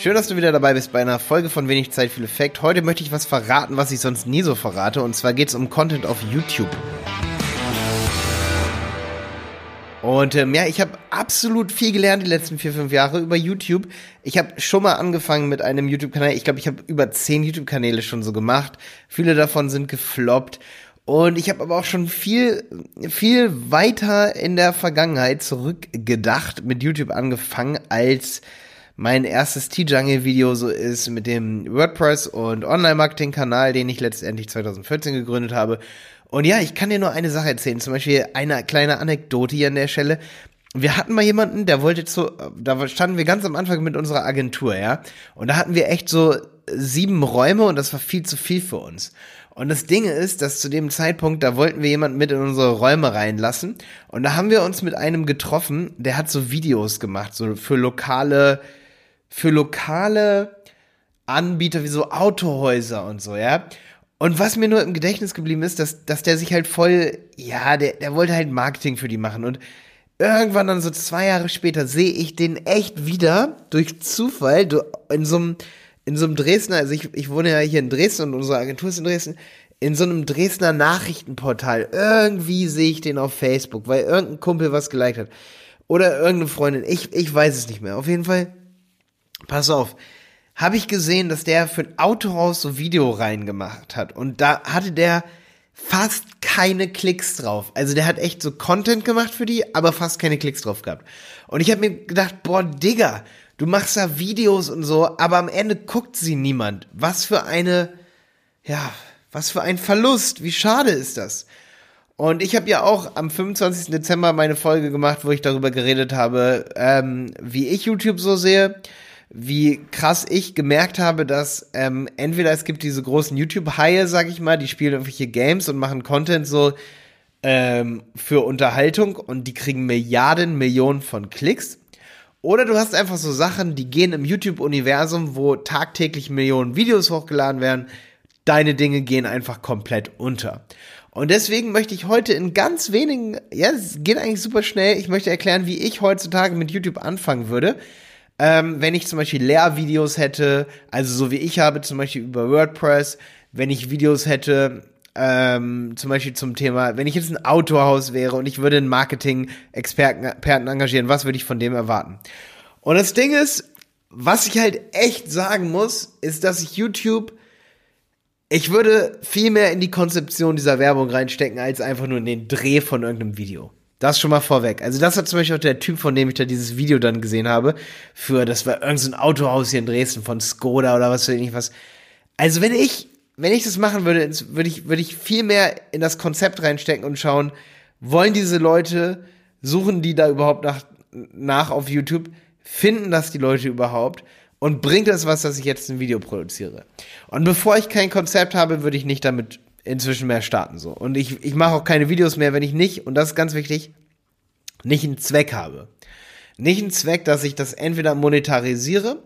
Schön, dass du wieder dabei bist bei einer Folge von Wenig Zeit, viel Effekt. Heute möchte ich was verraten, was ich sonst nie so verrate. Und zwar geht es um Content auf YouTube. Und ähm, ja, ich habe absolut viel gelernt die letzten vier, fünf Jahre über YouTube. Ich habe schon mal angefangen mit einem YouTube-Kanal. Ich glaube, ich habe über zehn YouTube-Kanäle schon so gemacht. Viele davon sind gefloppt. Und ich habe aber auch schon viel, viel weiter in der Vergangenheit zurückgedacht, mit YouTube angefangen, als mein erstes T-Jungle-Video so ist mit dem WordPress und Online-Marketing-Kanal, den ich letztendlich 2014 gegründet habe. Und ja, ich kann dir nur eine Sache erzählen, zum Beispiel eine kleine Anekdote hier an der Stelle. Wir hatten mal jemanden, der wollte zu, da standen wir ganz am Anfang mit unserer Agentur, ja. Und da hatten wir echt so sieben Räume und das war viel zu viel für uns. Und das Ding ist, dass zu dem Zeitpunkt, da wollten wir jemanden mit in unsere Räume reinlassen. Und da haben wir uns mit einem getroffen, der hat so Videos gemacht, so für lokale für lokale Anbieter wie so Autohäuser und so, ja. Und was mir nur im Gedächtnis geblieben ist, dass, dass der sich halt voll, ja, der, der wollte halt Marketing für die machen. Und irgendwann dann so zwei Jahre später sehe ich den echt wieder durch Zufall in so einem, in so einem Dresdner, also ich, ich wohne ja hier in Dresden und unsere Agentur ist in Dresden, in so einem Dresdner Nachrichtenportal. Irgendwie sehe ich den auf Facebook, weil irgendein Kumpel was geliked hat. Oder irgendeine Freundin. Ich, ich weiß es nicht mehr. Auf jeden Fall pass auf, habe ich gesehen, dass der für ein Autohaus so Video reingemacht hat und da hatte der fast keine Klicks drauf. Also der hat echt so Content gemacht für die, aber fast keine Klicks drauf gehabt. Und ich habe mir gedacht, boah, Digga, du machst da Videos und so, aber am Ende guckt sie niemand. Was für eine, ja, was für ein Verlust. Wie schade ist das? Und ich habe ja auch am 25. Dezember meine Folge gemacht, wo ich darüber geredet habe, ähm, wie ich YouTube so sehe wie krass ich gemerkt habe, dass ähm, entweder es gibt diese großen YouTube-Haie, sag ich mal, die spielen irgendwelche Games und machen Content so ähm, für Unterhaltung und die kriegen Milliarden, Millionen von Klicks. Oder du hast einfach so Sachen, die gehen im YouTube-Universum, wo tagtäglich Millionen Videos hochgeladen werden. Deine Dinge gehen einfach komplett unter. Und deswegen möchte ich heute in ganz wenigen, ja, es geht eigentlich super schnell, ich möchte erklären, wie ich heutzutage mit YouTube anfangen würde ähm, wenn ich zum Beispiel Lehrvideos hätte, also so wie ich habe, zum Beispiel über WordPress, wenn ich Videos hätte, ähm, zum Beispiel zum Thema, wenn ich jetzt ein Autohaus wäre und ich würde einen Marketing-Experten engagieren, was würde ich von dem erwarten? Und das Ding ist, was ich halt echt sagen muss, ist, dass ich YouTube, ich würde viel mehr in die Konzeption dieser Werbung reinstecken, als einfach nur in den Dreh von irgendeinem Video. Das schon mal vorweg. Also das hat zum Beispiel auch der Typ, von dem ich da dieses Video dann gesehen habe, für, das war irgendein so Autohaus hier in Dresden von Skoda oder was weiß ich was. Also wenn ich, wenn ich das machen würde, würde ich, würde ich viel mehr in das Konzept reinstecken und schauen, wollen diese Leute, suchen die da überhaupt nach, nach auf YouTube, finden das die Leute überhaupt und bringt das was, dass ich jetzt ein Video produziere. Und bevor ich kein Konzept habe, würde ich nicht damit inzwischen mehr starten so. Und ich, ich mache auch keine Videos mehr, wenn ich nicht, und das ist ganz wichtig, nicht einen Zweck habe. Nicht einen Zweck, dass ich das entweder monetarisiere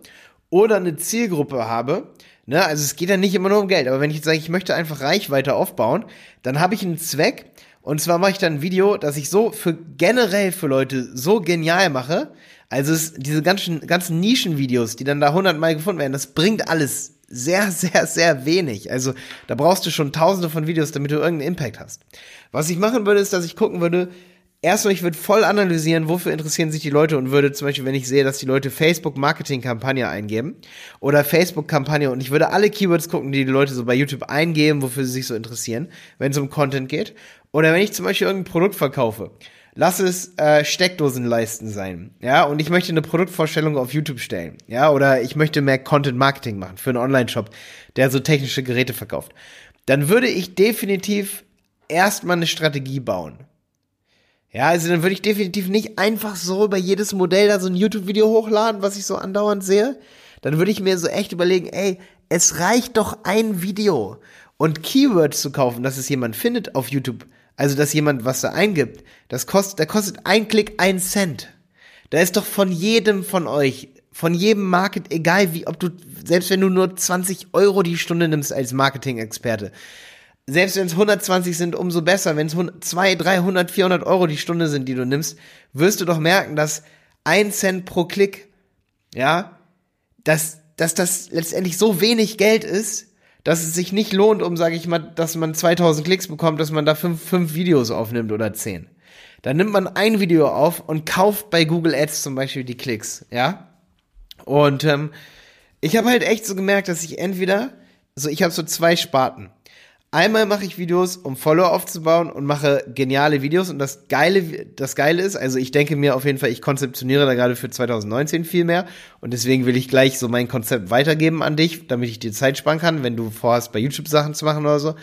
oder eine Zielgruppe habe. Ne? Also es geht ja nicht immer nur um Geld, aber wenn ich jetzt sage, ich möchte einfach Reichweite aufbauen, dann habe ich einen Zweck. Und zwar mache ich dann ein Video, das ich so für generell für Leute so genial mache. Also es, diese ganzen, ganzen Nischenvideos, die dann da hundertmal gefunden werden, das bringt alles sehr, sehr, sehr wenig. Also da brauchst du schon tausende von Videos, damit du irgendeinen Impact hast. Was ich machen würde, ist, dass ich gucken würde, erstmal, ich würde voll analysieren, wofür interessieren sich die Leute und würde zum Beispiel, wenn ich sehe, dass die Leute Facebook-Marketing-Kampagne eingeben oder Facebook-Kampagne und ich würde alle Keywords gucken, die die Leute so bei YouTube eingeben, wofür sie sich so interessieren, wenn es um Content geht. Oder wenn ich zum Beispiel irgendein Produkt verkaufe lass es äh, Steckdosenleisten sein, ja, und ich möchte eine Produktvorstellung auf YouTube stellen, ja, oder ich möchte mehr Content Marketing machen für einen Online-Shop, der so technische Geräte verkauft, dann würde ich definitiv erstmal eine Strategie bauen. Ja, also dann würde ich definitiv nicht einfach so über jedes Modell da so ein YouTube-Video hochladen, was ich so andauernd sehe. Dann würde ich mir so echt überlegen, ey, es reicht doch ein Video und Keywords zu kaufen, dass es jemand findet auf YouTube also dass jemand was da eingibt, das kostet, da kostet ein Klick ein Cent. Da ist doch von jedem von euch, von jedem Market, egal wie, ob du, selbst wenn du nur 20 Euro die Stunde nimmst als Marketing-Experte, selbst wenn es 120 sind, umso besser. Wenn es 200, 300, 400 Euro die Stunde sind, die du nimmst, wirst du doch merken, dass ein Cent pro Klick, ja, dass dass das letztendlich so wenig Geld ist, dass es sich nicht lohnt, um, sage ich mal, dass man 2000 Klicks bekommt, dass man da fünf, fünf Videos aufnimmt oder zehn. Dann nimmt man ein Video auf und kauft bei Google Ads zum Beispiel die Klicks, ja. Und ähm, ich habe halt echt so gemerkt, dass ich entweder, so ich habe so zwei Sparten. Einmal mache ich Videos, um Follower aufzubauen und mache geniale Videos. Und das Geile, das Geile ist, also ich denke mir auf jeden Fall, ich konzeptioniere da gerade für 2019 viel mehr. Und deswegen will ich gleich so mein Konzept weitergeben an dich, damit ich dir Zeit sparen kann, wenn du vorhast, bei YouTube Sachen zu machen oder so.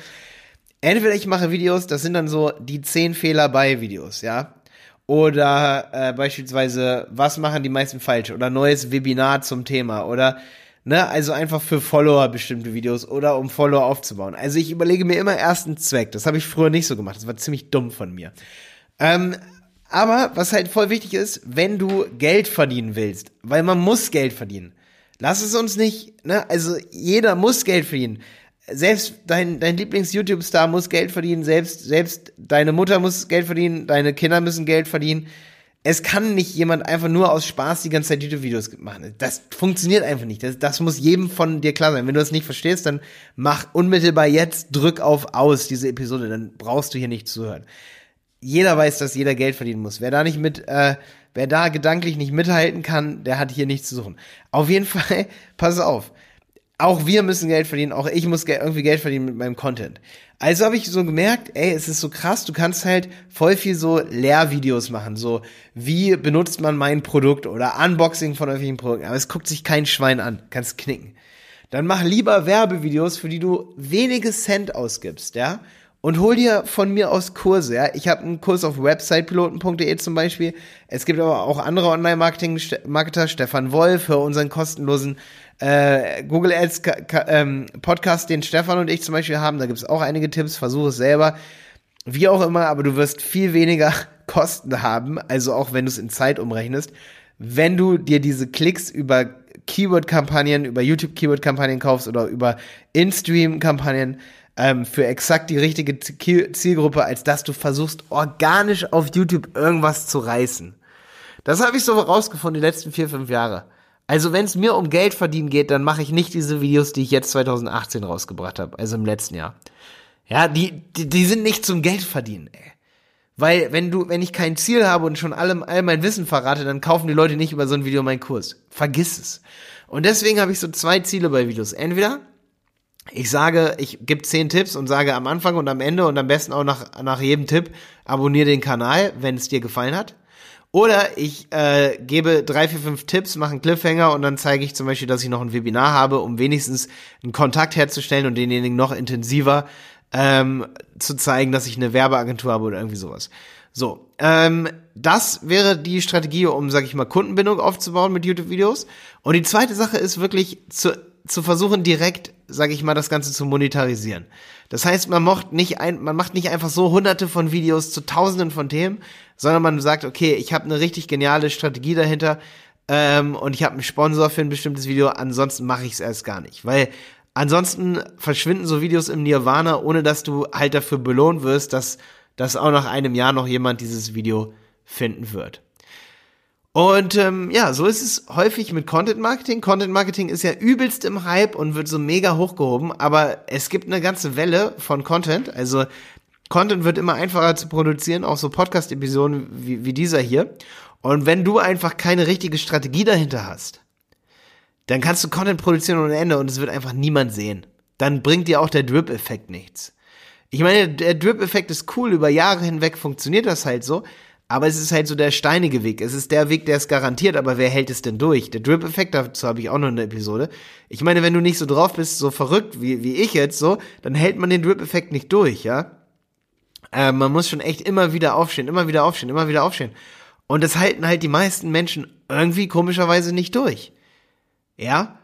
Entweder ich mache Videos, das sind dann so die 10 Fehler bei Videos, ja. Oder äh, beispielsweise, was machen die meisten falsch? Oder neues Webinar zum Thema. Oder Ne, also einfach für Follower bestimmte Videos oder um Follower aufzubauen. Also ich überlege mir immer erst einen Zweck. Das habe ich früher nicht so gemacht. Das war ziemlich dumm von mir. Ähm, aber was halt voll wichtig ist, wenn du Geld verdienen willst, weil man muss Geld verdienen. Lass es uns nicht, ne? Also jeder muss Geld verdienen. Selbst dein, dein Lieblings-YouTube-Star muss Geld verdienen, selbst, selbst deine Mutter muss Geld verdienen, deine Kinder müssen Geld verdienen es kann nicht jemand einfach nur aus Spaß die ganze Zeit YouTube-Videos machen. Das funktioniert einfach nicht. Das, das muss jedem von dir klar sein. Wenn du das nicht verstehst, dann mach unmittelbar jetzt, drück auf aus diese Episode, dann brauchst du hier nicht zuhören. Jeder weiß, dass jeder Geld verdienen muss. Wer da nicht mit, äh, wer da gedanklich nicht mithalten kann, der hat hier nichts zu suchen. Auf jeden Fall, pass auf. Auch wir müssen Geld verdienen, auch ich muss irgendwie Geld verdienen mit meinem Content. Also habe ich so gemerkt, ey, es ist so krass, du kannst halt voll viel so Lehrvideos machen, so wie benutzt man mein Produkt oder Unboxing von irgendwelchen Produkten, aber es guckt sich kein Schwein an, kannst knicken. Dann mach lieber Werbevideos, für die du wenige Cent ausgibst, ja? Und hol dir von mir aus Kurse, ja. Ich habe einen Kurs auf websitepiloten.de zum Beispiel. Es gibt aber auch andere Online-Marketing-Marketer, Stefan Wolf, für unseren kostenlosen äh, Google Ads ähm, Podcast, den Stefan und ich zum Beispiel haben. Da gibt es auch einige Tipps, versuche es selber. Wie auch immer, aber du wirst viel weniger Kosten haben, also auch wenn du es in Zeit umrechnest, wenn du dir diese Klicks über Keyword-Kampagnen, über YouTube-Keyword-Kampagnen kaufst oder über In-Stream-Kampagnen ähm, für exakt die richtige Zielgruppe, als dass du versuchst, organisch auf YouTube irgendwas zu reißen. Das habe ich so rausgefunden die letzten vier, fünf Jahre. Also wenn es mir um Geld verdienen geht, dann mache ich nicht diese Videos, die ich jetzt 2018 rausgebracht habe, also im letzten Jahr. Ja, die, die, die sind nicht zum Geld verdienen, ey. Weil wenn du, wenn ich kein Ziel habe und schon allem all mein Wissen verrate, dann kaufen die Leute nicht über so ein Video meinen Kurs. Vergiss es. Und deswegen habe ich so zwei Ziele bei Videos. Entweder ich sage, ich gebe zehn Tipps und sage am Anfang und am Ende und am besten auch nach, nach jedem Tipp, abonniere den Kanal, wenn es dir gefallen hat. Oder ich äh, gebe drei, vier, fünf Tipps, mache einen Cliffhanger und dann zeige ich zum Beispiel, dass ich noch ein Webinar habe, um wenigstens einen Kontakt herzustellen und denjenigen noch intensiver ähm, zu zeigen, dass ich eine Werbeagentur habe oder irgendwie sowas. So, ähm, das wäre die Strategie, um, sag ich mal, Kundenbindung aufzubauen mit YouTube-Videos. Und die zweite Sache ist wirklich zu, zu versuchen, direkt, sag ich mal, das Ganze zu monetarisieren. Das heißt, man macht nicht ein, man macht nicht einfach so hunderte von Videos zu tausenden von Themen, sondern man sagt, okay, ich habe eine richtig geniale Strategie dahinter ähm, und ich habe einen Sponsor für ein bestimmtes Video, ansonsten mache ich es erst gar nicht. Weil ansonsten verschwinden so Videos im Nirvana, ohne dass du halt dafür belohnt wirst, dass, dass auch nach einem Jahr noch jemand dieses Video finden wird. Und ähm, ja, so ist es häufig mit Content Marketing. Content Marketing ist ja übelst im Hype und wird so mega hochgehoben, aber es gibt eine ganze Welle von Content. Also Content wird immer einfacher zu produzieren, auch so Podcast-Episoden wie, wie dieser hier. Und wenn du einfach keine richtige Strategie dahinter hast, dann kannst du Content produzieren ohne Ende und es wird einfach niemand sehen. Dann bringt dir auch der Drip-Effekt nichts. Ich meine, der Drip-Effekt ist cool, über Jahre hinweg funktioniert das halt so, aber es ist halt so der steinige Weg. Es ist der Weg, der es garantiert, aber wer hält es denn durch? Der Drip-Effekt, dazu habe ich auch noch eine Episode. Ich meine, wenn du nicht so drauf bist, so verrückt wie, wie ich jetzt so, dann hält man den Drip-Effekt nicht durch, ja? Äh, man muss schon echt immer wieder aufstehen, immer wieder aufstehen, immer wieder aufstehen. Und das halten halt die meisten Menschen irgendwie komischerweise nicht durch. Ja?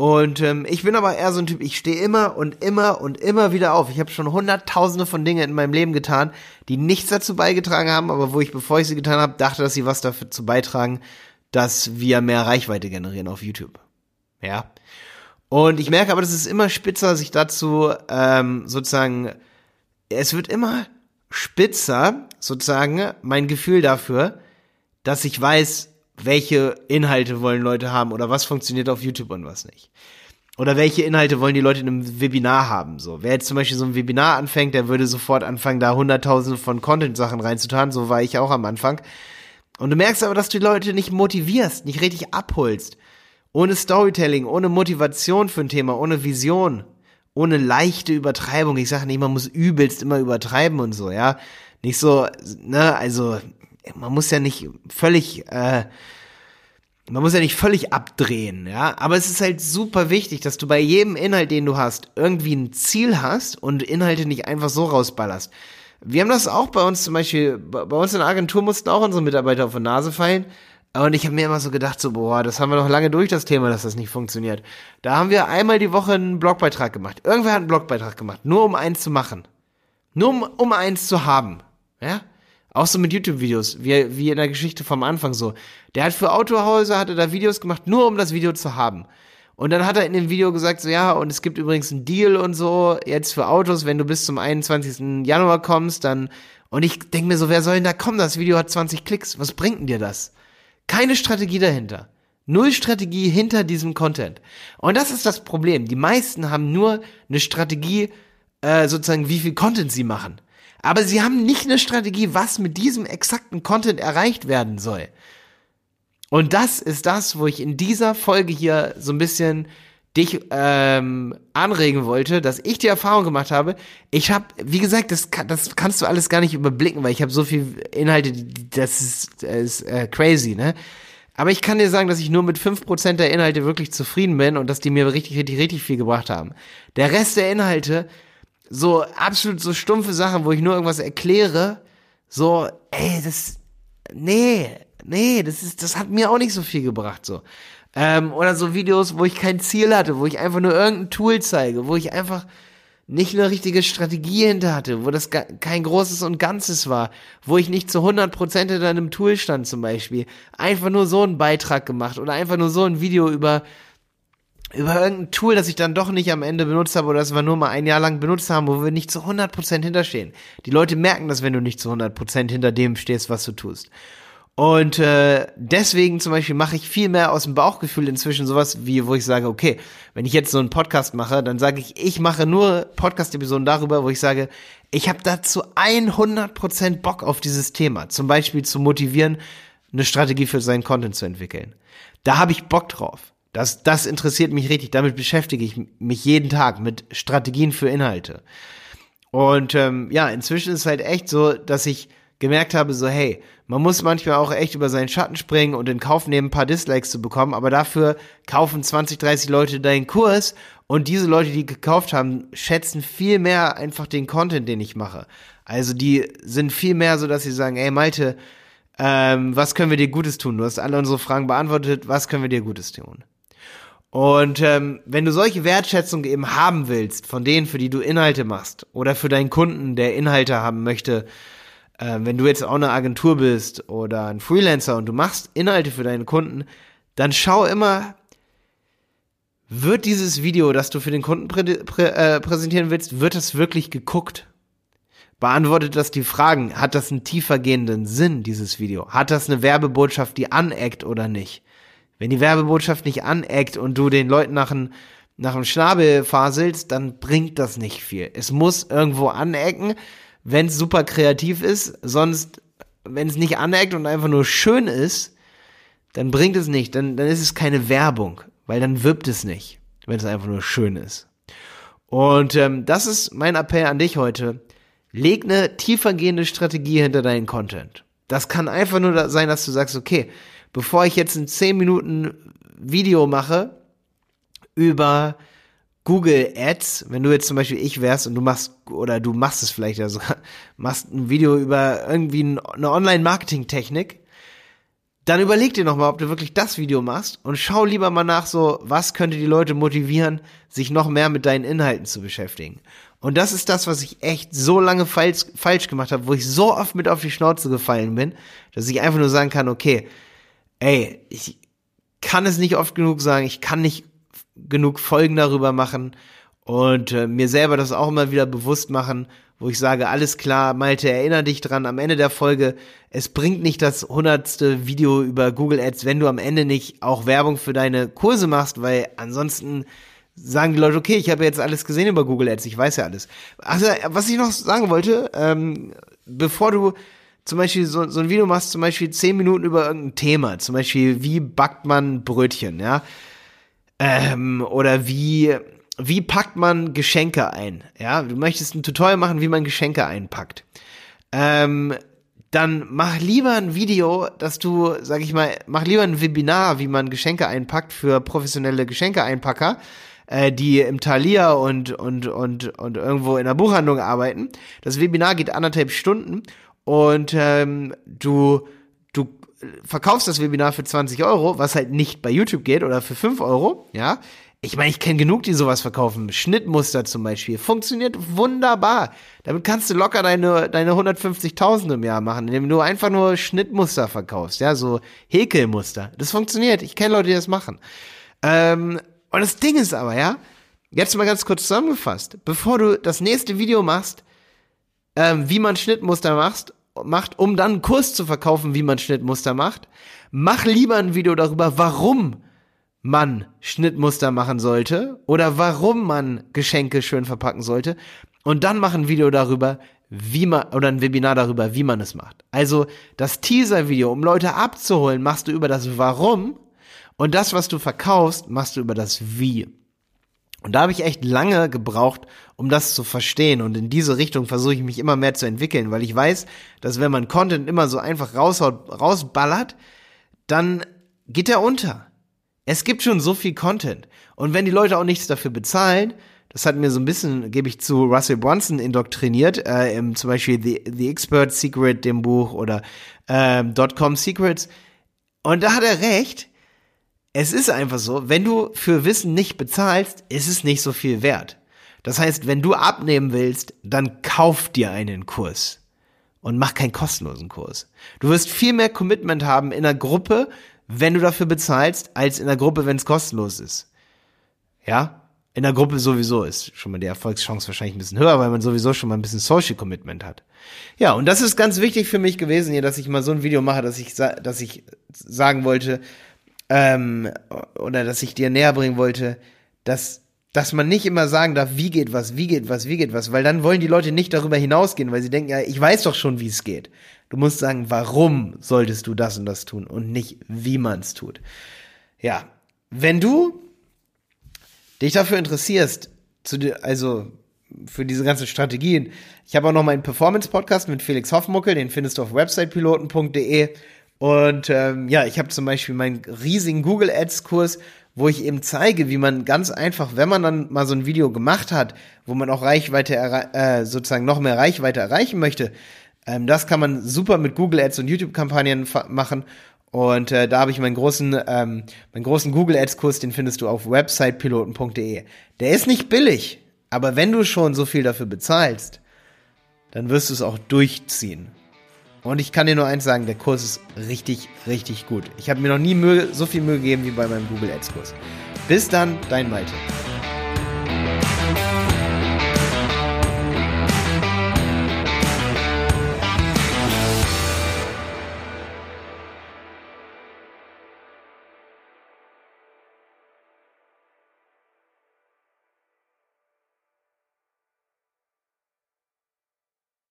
Und ähm, ich bin aber eher so ein Typ, ich stehe immer und immer und immer wieder auf. Ich habe schon hunderttausende von Dingen in meinem Leben getan, die nichts dazu beigetragen haben, aber wo ich, bevor ich sie getan habe, dachte, dass sie was dazu beitragen, dass wir mehr Reichweite generieren auf YouTube. Ja. Und ich merke aber, dass es immer spitzer, sich dazu ähm, sozusagen, es wird immer spitzer, sozusagen, mein Gefühl dafür, dass ich weiß, welche Inhalte wollen Leute haben oder was funktioniert auf YouTube und was nicht. Oder welche Inhalte wollen die Leute in einem Webinar haben? So, wer jetzt zum Beispiel so ein Webinar anfängt, der würde sofort anfangen, da hunderttausende von Content-Sachen reinzutan. So war ich auch am Anfang. Und du merkst aber, dass du die Leute nicht motivierst, nicht richtig abholst. Ohne Storytelling, ohne Motivation für ein Thema, ohne Vision, ohne leichte Übertreibung. Ich sage nicht, man muss übelst immer übertreiben und so, ja. Nicht so, ne, also man muss ja nicht völlig, äh, man muss ja nicht völlig abdrehen, ja. Aber es ist halt super wichtig, dass du bei jedem Inhalt, den du hast, irgendwie ein Ziel hast und Inhalte nicht einfach so rausballerst. Wir haben das auch bei uns zum Beispiel, bei uns in der Agentur mussten auch unsere Mitarbeiter auf die Nase fallen. Und ich habe mir immer so gedacht, so, boah, das haben wir noch lange durch, das Thema, dass das nicht funktioniert. Da haben wir einmal die Woche einen Blogbeitrag gemacht. Irgendwer hat einen Blogbeitrag gemacht, nur um eins zu machen. Nur um, um eins zu haben. Ja? Auch so mit YouTube-Videos, wie, wie in der Geschichte vom Anfang so. Der hat für Autohäuser, hat er da Videos gemacht, nur um das Video zu haben. Und dann hat er in dem Video gesagt, so ja, und es gibt übrigens einen Deal und so, jetzt für Autos, wenn du bis zum 21. Januar kommst, dann, und ich denke mir so, wer soll denn da kommen? Das Video hat 20 Klicks, was bringt denn dir das? Keine Strategie dahinter. Null Strategie hinter diesem Content. Und das ist das Problem. Die meisten haben nur eine Strategie, äh, sozusagen, wie viel Content sie machen. Aber sie haben nicht eine Strategie, was mit diesem exakten Content erreicht werden soll. Und das ist das, wo ich in dieser Folge hier so ein bisschen dich ähm, anregen wollte, dass ich die Erfahrung gemacht habe. Ich habe, wie gesagt, das, das kannst du alles gar nicht überblicken, weil ich habe so viel Inhalte, das ist, das ist äh, crazy, ne? Aber ich kann dir sagen, dass ich nur mit fünf Prozent der Inhalte wirklich zufrieden bin und dass die mir richtig, richtig, richtig viel gebracht haben. Der Rest der Inhalte, so absolut so stumpfe Sachen, wo ich nur irgendwas erkläre, so, ey, das, nee, nee, das ist, das hat mir auch nicht so viel gebracht, so. Ähm, oder so Videos, wo ich kein Ziel hatte, wo ich einfach nur irgendein Tool zeige, wo ich einfach nicht eine richtige Strategie hinter hatte, wo das kein großes und Ganzes war, wo ich nicht zu 100% hinter einem Tool stand zum Beispiel. Einfach nur so einen Beitrag gemacht oder einfach nur so ein Video über über irgendein Tool, das ich dann doch nicht am Ende benutzt habe oder das wir nur mal ein Jahr lang benutzt haben, wo wir nicht zu 100% hinterstehen. Die Leute merken das, wenn du nicht zu 100% hinter dem stehst, was du tust. Und äh, deswegen zum Beispiel mache ich viel mehr aus dem Bauchgefühl inzwischen sowas wie, wo ich sage, okay, wenn ich jetzt so einen Podcast mache, dann sage ich, ich mache nur Podcast-Episoden darüber, wo ich sage, ich habe dazu 100% Bock auf dieses Thema. Zum Beispiel zu motivieren, eine Strategie für seinen Content zu entwickeln. Da habe ich Bock drauf. Das, das interessiert mich richtig. Damit beschäftige ich mich jeden Tag mit Strategien für Inhalte. Und ähm, ja, inzwischen ist es halt echt so, dass ich gemerkt habe, so hey, man muss manchmal auch echt über seinen Schatten springen und in Kauf nehmen, ein paar Dislikes zu bekommen, aber dafür kaufen 20, 30 Leute deinen Kurs und diese Leute, die gekauft haben, schätzen viel mehr einfach den Content, den ich mache. Also die sind viel mehr so, dass sie sagen, ey Malte, ähm, was können wir dir Gutes tun? Du hast alle unsere Fragen beantwortet, was können wir dir Gutes tun? Und ähm, wenn du solche Wertschätzung eben haben willst, von denen, für die du Inhalte machst, oder für deinen Kunden, der Inhalte haben möchte, äh, wenn du jetzt auch eine Agentur bist oder ein Freelancer und du machst Inhalte für deinen Kunden, dann schau immer, wird dieses Video, das du für den Kunden prä prä äh, präsentieren willst, wird das wirklich geguckt? Beantwortet das die Fragen? Hat das einen tiefergehenden Sinn, dieses Video? Hat das eine Werbebotschaft, die aneckt oder nicht? Wenn die Werbebotschaft nicht aneckt und du den Leuten nach einem nach dem Schnabel faselst, dann bringt das nicht viel. Es muss irgendwo anecken, wenn es super kreativ ist, sonst, wenn es nicht aneckt und einfach nur schön ist, dann bringt es nicht, dann, dann ist es keine Werbung, weil dann wirbt es nicht, wenn es einfach nur schön ist. Und ähm, das ist mein Appell an dich heute. Leg eine tiefergehende Strategie hinter deinen Content. Das kann einfach nur sein, dass du sagst, okay, bevor ich jetzt ein 10 Minuten Video mache über Google Ads, wenn du jetzt zum Beispiel ich wärst und du machst, oder du machst es vielleicht sogar, machst ein Video über irgendwie eine Online-Marketing-Technik, dann überleg dir nochmal, ob du wirklich das Video machst und schau lieber mal nach so, was könnte die Leute motivieren, sich noch mehr mit deinen Inhalten zu beschäftigen. Und das ist das, was ich echt so lange falsch, falsch gemacht habe, wo ich so oft mit auf die Schnauze gefallen bin, dass ich einfach nur sagen kann, okay, ey, ich kann es nicht oft genug sagen, ich kann nicht genug Folgen darüber machen und äh, mir selber das auch immer wieder bewusst machen, wo ich sage, alles klar, Malte, erinnere dich dran, am Ende der Folge, es bringt nicht das hundertste Video über Google Ads, wenn du am Ende nicht auch Werbung für deine Kurse machst, weil ansonsten sagen die Leute, okay, ich habe jetzt alles gesehen über Google Ads, ich weiß ja alles. Also, was ich noch sagen wollte, ähm, bevor du zum Beispiel so, so ein Video machst, zum Beispiel zehn Minuten über irgendein Thema, zum Beispiel, wie backt man Brötchen, ja, ähm, oder wie wie packt man Geschenke ein? Ja, du möchtest ein Tutorial machen, wie man Geschenke einpackt. Ähm, dann mach lieber ein Video, dass du, sag ich mal, mach lieber ein Webinar, wie man Geschenke einpackt für professionelle Geschenkeeinpacker, äh, die im Thalia und, und, und, und irgendwo in der Buchhandlung arbeiten. Das Webinar geht anderthalb Stunden und ähm, du, du verkaufst das Webinar für 20 Euro, was halt nicht bei YouTube geht oder für 5 Euro, ja. Ich meine, ich kenne genug, die sowas verkaufen. Schnittmuster zum Beispiel. Funktioniert wunderbar. Damit kannst du locker deine, deine 150.000 im Jahr machen, indem du einfach nur Schnittmuster verkaufst. Ja, so Häkelmuster. Das funktioniert. Ich kenne Leute, die das machen. Ähm, und das Ding ist aber, ja, jetzt mal ganz kurz zusammengefasst. Bevor du das nächste Video machst, ähm, wie man Schnittmuster machst, macht, um dann einen Kurs zu verkaufen, wie man Schnittmuster macht, mach lieber ein Video darüber, warum man Schnittmuster machen sollte oder warum man Geschenke schön verpacken sollte und dann mach ein Video darüber, wie man oder ein Webinar darüber, wie man es macht. Also das Teaser-Video, um Leute abzuholen, machst du über das Warum und das, was du verkaufst, machst du über das Wie. Und da habe ich echt lange gebraucht, um das zu verstehen. Und in diese Richtung versuche ich mich immer mehr zu entwickeln, weil ich weiß, dass wenn man Content immer so einfach raushaut, rausballert, dann geht er unter. Es gibt schon so viel Content. Und wenn die Leute auch nichts dafür bezahlen, das hat mir so ein bisschen, gebe ich zu, Russell Brunson indoktriniert, äh, im, zum Beispiel The, The Expert Secret, dem Buch, oder äh, Dotcom Secrets. Und da hat er recht. Es ist einfach so, wenn du für Wissen nicht bezahlst, ist es nicht so viel wert. Das heißt, wenn du abnehmen willst, dann kauf dir einen Kurs und mach keinen kostenlosen Kurs. Du wirst viel mehr Commitment haben in einer Gruppe, wenn du dafür bezahlst, als in der Gruppe, wenn es kostenlos ist. Ja? In der Gruppe sowieso ist schon mal die Erfolgschance wahrscheinlich ein bisschen höher, weil man sowieso schon mal ein bisschen Social Commitment hat. Ja, und das ist ganz wichtig für mich gewesen hier, dass ich mal so ein Video mache, dass ich, dass ich sagen wollte, ähm, oder dass ich dir näher bringen wollte, dass dass man nicht immer sagen darf, wie geht was, wie geht was, wie geht was, weil dann wollen die Leute nicht darüber hinausgehen, weil sie denken, ja, ich weiß doch schon, wie es geht. Du musst sagen, warum solltest du das und das tun und nicht, wie man es tut. Ja, wenn du dich dafür interessierst, zu, also für diese ganzen Strategien, ich habe auch noch meinen Performance-Podcast mit Felix Hoffmuckel, den findest du auf websitepiloten.de. Und ähm, ja, ich habe zum Beispiel meinen riesigen Google Ads-Kurs, wo ich eben zeige, wie man ganz einfach, wenn man dann mal so ein Video gemacht hat, wo man auch Reichweite, äh, sozusagen noch mehr Reichweite erreichen möchte, ähm, das kann man super mit Google Ads und YouTube-Kampagnen machen. Und äh, da habe ich meinen großen, ähm, meinen großen Google Ads-Kurs, den findest du auf websitepiloten.de. Der ist nicht billig, aber wenn du schon so viel dafür bezahlst, dann wirst du es auch durchziehen. Und ich kann dir nur eins sagen, der Kurs ist richtig, richtig gut. Ich habe mir noch nie Mühe, so viel Mühe gegeben wie bei meinem Google Ads Kurs. Bis dann, dein Malte.